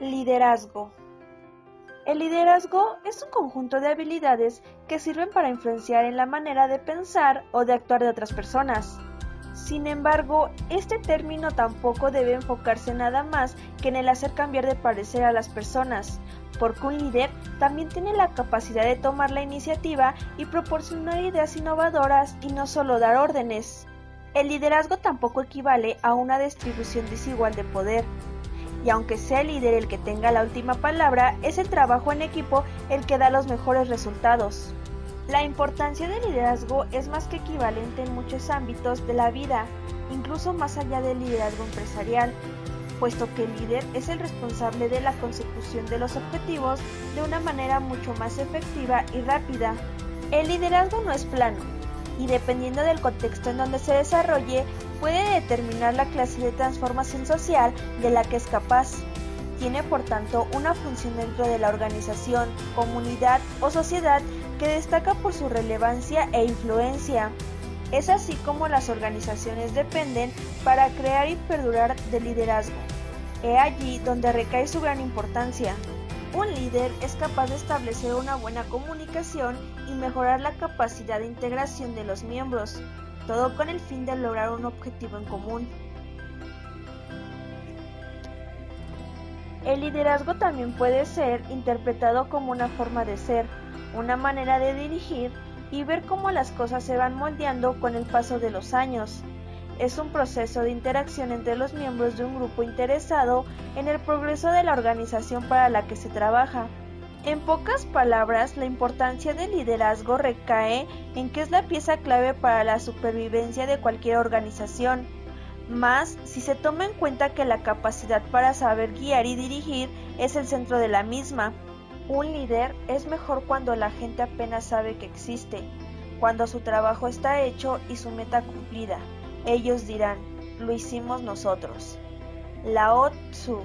Liderazgo. El liderazgo es un conjunto de habilidades que sirven para influenciar en la manera de pensar o de actuar de otras personas. Sin embargo, este término tampoco debe enfocarse nada más que en el hacer cambiar de parecer a las personas, porque un líder también tiene la capacidad de tomar la iniciativa y proporcionar ideas innovadoras y no solo dar órdenes. El liderazgo tampoco equivale a una distribución desigual de poder, y aunque sea el líder el que tenga la última palabra, es el trabajo en equipo el que da los mejores resultados. La importancia del liderazgo es más que equivalente en muchos ámbitos de la vida, incluso más allá del liderazgo empresarial, puesto que el líder es el responsable de la consecución de los objetivos de una manera mucho más efectiva y rápida. El liderazgo no es plano, y dependiendo del contexto en donde se desarrolle, puede determinar la clase de transformación social de la que es capaz. Tiene por tanto una función dentro de la organización, comunidad o sociedad que destaca por su relevancia e influencia. Es así como las organizaciones dependen para crear y perdurar del liderazgo. He allí donde recae su gran importancia. Un líder es capaz de establecer una buena comunicación y mejorar la capacidad de integración de los miembros, todo con el fin de lograr un objetivo en común. El liderazgo también puede ser interpretado como una forma de ser, una manera de dirigir y ver cómo las cosas se van moldeando con el paso de los años es un proceso de interacción entre los miembros de un grupo interesado en el progreso de la organización para la que se trabaja. En pocas palabras, la importancia del liderazgo recae en que es la pieza clave para la supervivencia de cualquier organización, más si se toma en cuenta que la capacidad para saber guiar y dirigir es el centro de la misma. Un líder es mejor cuando la gente apenas sabe que existe, cuando su trabajo está hecho y su meta cumplida. Ellos dirán, lo hicimos nosotros. Lao Tzu